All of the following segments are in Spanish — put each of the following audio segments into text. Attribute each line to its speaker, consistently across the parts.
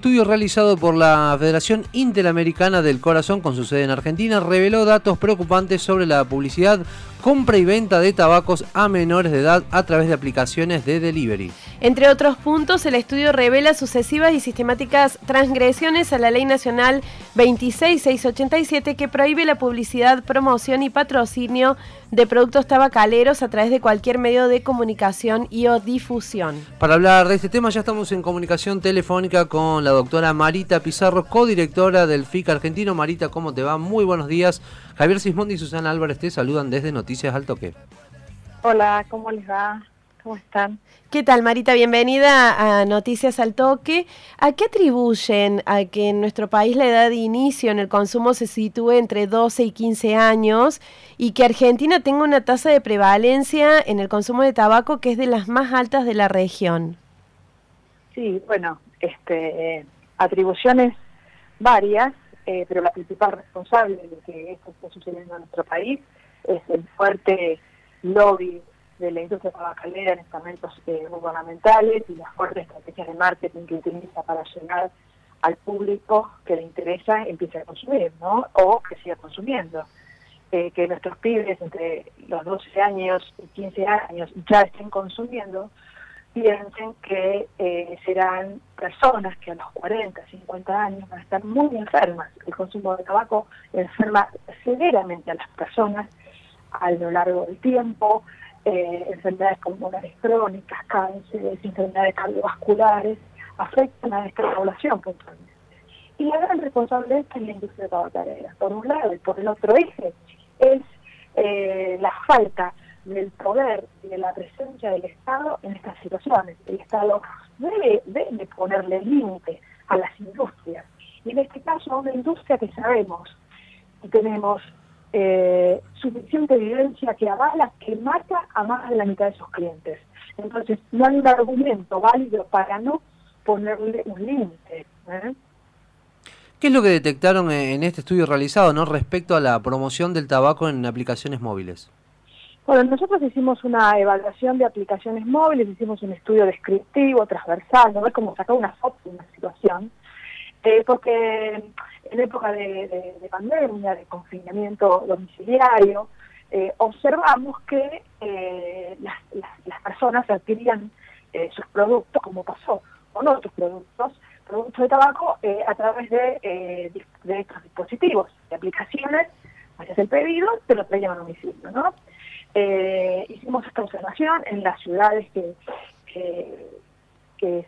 Speaker 1: estudio realizado por la Federación Interamericana del Corazón con su sede en Argentina reveló datos preocupantes sobre la publicidad, compra y venta de tabacos a menores de edad a través de aplicaciones de delivery.
Speaker 2: Entre otros puntos, el estudio revela sucesivas y sistemáticas transgresiones a la Ley Nacional 26687 que prohíbe la publicidad, promoción y patrocinio de productos tabacaleros a través de cualquier medio de comunicación y o difusión.
Speaker 1: Para hablar de este tema ya estamos en comunicación telefónica con la doctora Marita Pizarro, codirectora del FIC argentino. Marita, ¿cómo te va? Muy buenos días. Javier Sismondi y Susana Álvarez te saludan desde Noticias al Toque.
Speaker 3: Hola, ¿cómo les va? ¿Cómo están?
Speaker 2: ¿Qué tal, Marita? Bienvenida a Noticias al Toque. ¿A qué atribuyen a que en nuestro país la edad de inicio en el consumo se sitúe entre 12 y 15 años y que Argentina tenga una tasa de prevalencia en el consumo de tabaco que es de las más altas de la región?
Speaker 3: Sí, bueno, este, atribuciones varias, eh, pero la principal responsable de que esto esté sucediendo en nuestro país es el fuerte lobby de la industria tabacalera en estamentos eh, gubernamentales y las fuertes estrategias de marketing que utiliza para llegar al público que le interesa empiece a consumir, ¿no? O que siga consumiendo. Eh, que nuestros pibes entre los 12 años y 15 años ya estén consumiendo, piensen que eh, serán personas que a los 40, 50 años van a estar muy enfermas. El consumo de tabaco enferma severamente a las personas a lo largo del tiempo, eh, enfermedades pulmonares crónicas, cánceres, enfermedades cardiovasculares, afectan a esta población puntualmente. Y la gran responsable es la industria tabacalera, por un lado, y por el otro eje es eh, la falta del poder y de la presencia del Estado en estas situaciones. El Estado debe, debe ponerle límite a las industrias. Y en este caso, a una industria que sabemos y tenemos eh, suficiente evidencia que avala que mata a más de la mitad de sus clientes. Entonces, no hay un argumento válido para no ponerle un límite. ¿eh?
Speaker 1: ¿Qué es lo que detectaron en este estudio realizado ¿no? respecto a la promoción del tabaco en aplicaciones móviles?
Speaker 3: Bueno, nosotros hicimos una evaluación de aplicaciones móviles, hicimos un estudio descriptivo, transversal, no ver cómo sacar una foto de una situación, eh, porque en época de, pandemia, de confinamiento domiciliario, eh, observamos que eh, las, personas adquirían sus productos, como pasó con otros productos, productos de tabaco, a través de, estos dispositivos, de aplicaciones, hacías el pedido, te lo traían a domicilio, ¿no? Hicimos esta observación en las ciudades que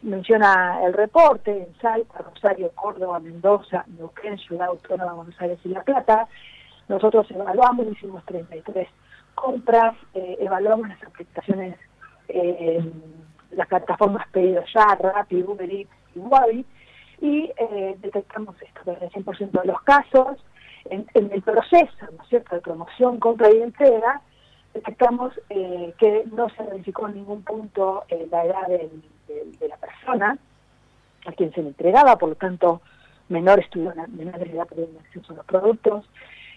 Speaker 3: menciona el reporte, en Salta, Rosario, Córdoba, Mendoza, Neuquén, Ciudad Autónoma, Buenos Aires y La Plata. Nosotros evaluamos, hicimos 33 compras, eh, evaluamos las aplicaciones, eh, las plataformas pedidos ya, Rappi, Uber Eats y Wabi, y eh, detectamos esto, que en el 100% de los casos, en, el proceso, ¿no es cierto?, de promoción, compra y entrega, detectamos que no se verificó en ningún punto la edad del de, la persona a quien se le entregaba, por lo tanto, menores tuvieron menores de edad acceso a los productos.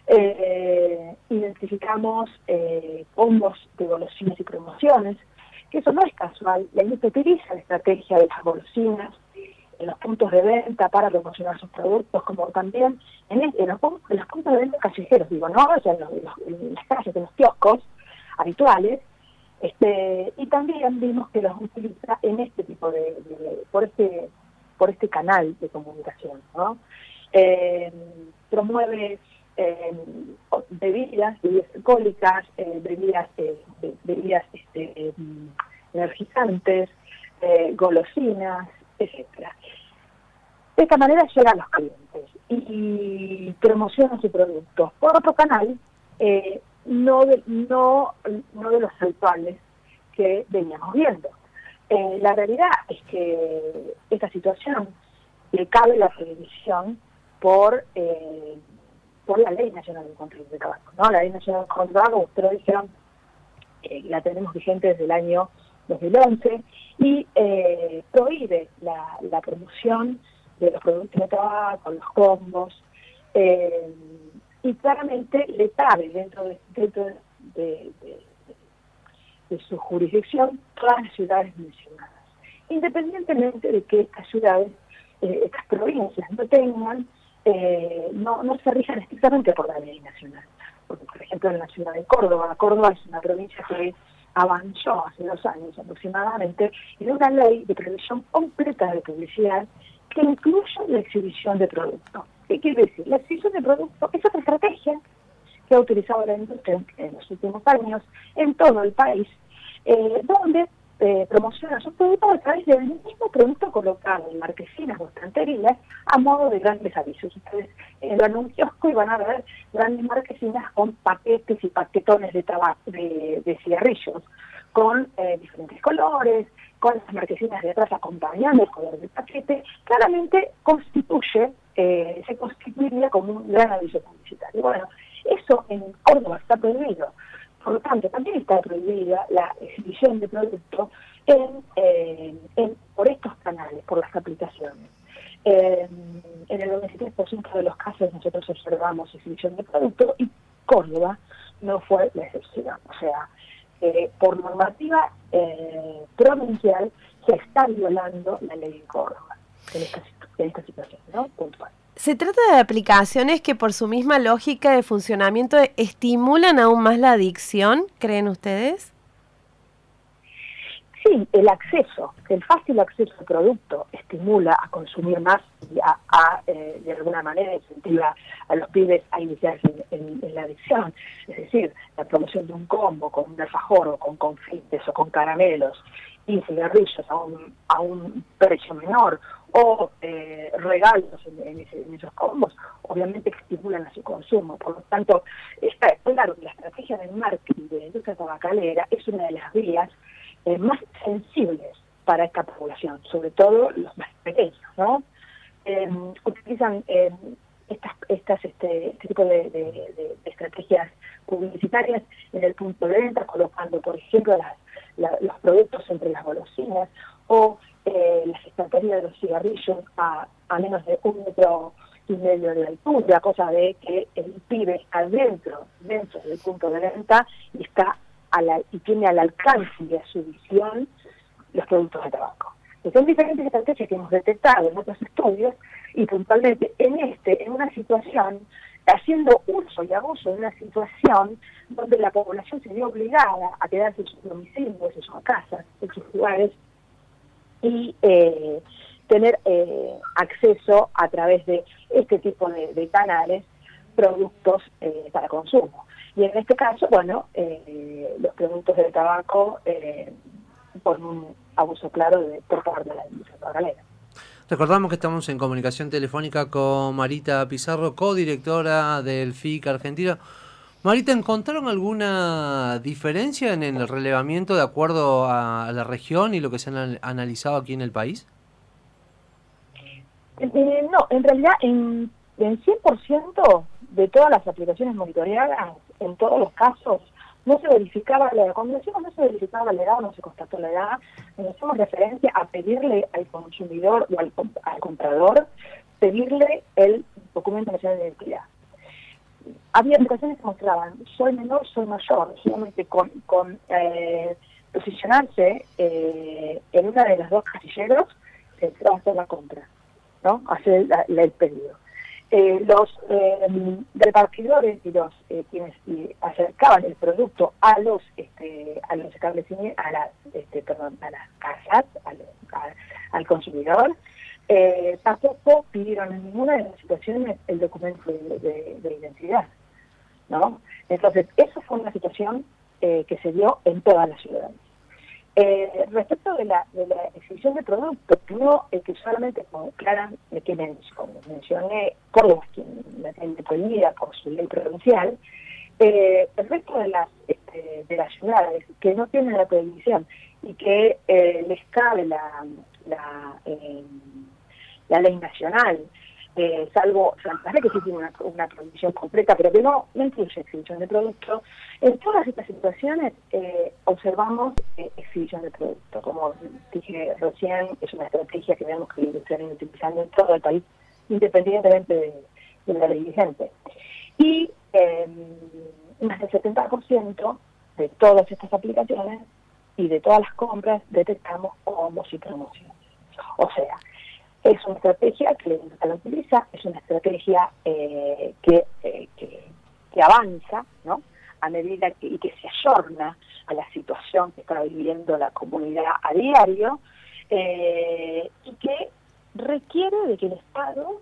Speaker 3: Eh, identificamos eh, combos de golosinas y promociones, que eso no es casual. La industria utiliza la estrategia de las golosinas en los puntos de venta para promocionar sus productos, como también en, los, puntos de venta callejeros, digo, ¿no? O sea, en, en las calles, en los kioscos habituales, este, y también vimos que los utiliza en este tipo de, por este por este canal de comunicación, ¿no? Eh, promueve eh, bebidas, bebidas alcohólicas, eh, bebidas, bebidas este, energizantes, golosinas, etcétera. De esta manera llega a los clientes y, promociona su producto. Por otro canal, no de, no, no de los habituales que veníamos viendo. Eh, la realidad es que esta situación le cabe la televisión por eh, por la Ley Nacional de Control de Tabaco. ¿no? La Ley Nacional de Control de Tabaco, ustedes dijeron, eh, la tenemos vigente desde el año 2011 y prohíbe la, la promoción de los productos de tabaco, los combos, y claramente le cabe dentro de, su jurisdicción todas las ciudades mencionadas, independientemente de que estas ciudades estas provincias no tengan, no, no se rijan estrictamente por la ley nacional. Porque, por ejemplo, en la ciudad de Córdoba, Córdoba es una provincia que avanzó hace dos años aproximadamente en una ley de previsión completa de publicidad que incluye la exhibición de productos. ¿Qué quiere decir? La exhibición de productos es otra estrategia que ha utilizado la industria en los últimos años en todo el país, eh, donde eh, promociona sus productos a través del mismo producto colocado en marquesinas o estanterías a modo de grandes avisos. Ustedes en lo anuncios y van a ver grandes marquesinas con paquetes y paquetones de, tabaco, de, cigarrillos con eh, diferentes colores, con las marquesinas de atrás acompañando el color del paquete, claramente constituye, eh, se constituiría como un gran aviso publicitario. Bueno, eso en Córdoba está prohibido. Por lo tanto, también está prohibida la exhibición de productos eh, en, por estos canales, por las aplicaciones. Eh, en el 93% de los casos nosotros observamos exhibición de productos y Córdoba no fue la excepción. O sea, eh, por normativa provincial se está violando la ley de Córdoba en esta, en esta situación, ¿no?
Speaker 2: Se trata de aplicaciones que por su misma lógica de funcionamiento estimulan aún más la adicción, ¿creen ustedes?
Speaker 3: Sí, el acceso, el fácil acceso al producto estimula a consumir más y a, eh, de alguna manera incentiva a los pibes a iniciarse en, la adicción. Es decir, la promoción de un combo con un alfajor o con confites o con caramelos y cigarrillos a un, a un precio menor o eh, regalos en, esos combos, obviamente estimulan a su consumo. Por lo tanto, está claro que la estrategia del marketing de la industria tabacalera es una de las vías eh, más sensibles para esta población, sobre todo los más pequeños, ¿no? Em, utilizan em, estas, este, este tipo de, estrategias publicitarias en el punto de venta, colocando, por ejemplo, los productos entre las golosinas o eh, las estanterías de los cigarrillos a, menos de un metro y medio de altura, cosa de que el pibe adentro, dentro del punto de venta y está a la, y tiene al alcance de su visión los productos de tabaco. son diferentes estrategias que hemos detectado en otros estudios y puntualmente en este, en una situación, haciendo uso y abuso de una situación donde la población se vio obligada a quedarse en sus domicilios, en sus casas, en sus lugares, y eh, tener eh, acceso a través de este tipo de, canales productos eh, para consumo. Y en este caso, bueno, los productos de tabaco por un abuso claro de, por parte de la industria tabacalera.
Speaker 1: Recordamos que estamos en comunicación telefónica con Marita Pizarro, codirectora del FIC Argentina. Marita, ¿encontraron alguna diferencia en el relevamiento de acuerdo a la región y lo que se han analizado aquí en el país?
Speaker 3: Eh, eh, no, en realidad en, en 100% de todas las aplicaciones monitoreadas, en todos los casos, no se verificaba la edad. Cuando decimos no se verificaba la edad, no se constató la edad, nos hacemos referencia a pedirle al consumidor o al, comprador, pedirle el documento nacional de identidad había aplicaciones que mostraban, soy menor, soy mayor, solamente con, eh, posicionarse eh, en una de las dos casilleros, se va a hacer la compra, ¿no? Hacer el pedido. Eh, los repartidores y los quienes acercaban el producto a los este, a los establecimientos, a las este, perdón, a las casas, al consumidor, eh, tampoco pidieron en ninguna de las situaciones el documento de, identidad. ¿no? Entonces, eso fue una situación eh, que se dio en todas las ciudades. Eh, respecto de la, de la exhibición de productos, no el que solamente como Clara, que como mencioné, Córdoba, quien la tiene prohibida por su ley provincial, eh, el resto de las, este, de las ciudades que no tienen la prohibición y que eh, les cabe la, la la ley nacional, eh, salvo Santa Fe, que sí tiene una, prohibición completa, pero que no, no incluye exhibición de productos. En todas estas situaciones eh, observamos eh, exhibición de productos. Como dije recién, es una estrategia que vemos que la industria viene utilizando en todo el país, independientemente de, la ley vigente. Y más del 70% de todas estas aplicaciones y de todas las compras detectamos combos y promociones. O sea, Es una estrategia que la utiliza, es una estrategia eh, que, que, avanza, ¿no? A medida que, y que se ayorna a la situación que está viviendo la comunidad a diario y que requiere de que el Estado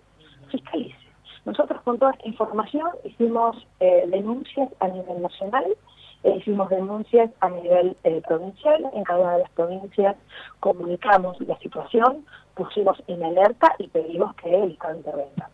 Speaker 3: fiscalice. Nosotros con toda esta información hicimos denuncias a nivel nacional, hicimos denuncias a nivel eh, provincial, en cada una de las provincias comunicamos la situación, pusimos en alerta y pedimos que el Estado intervenga.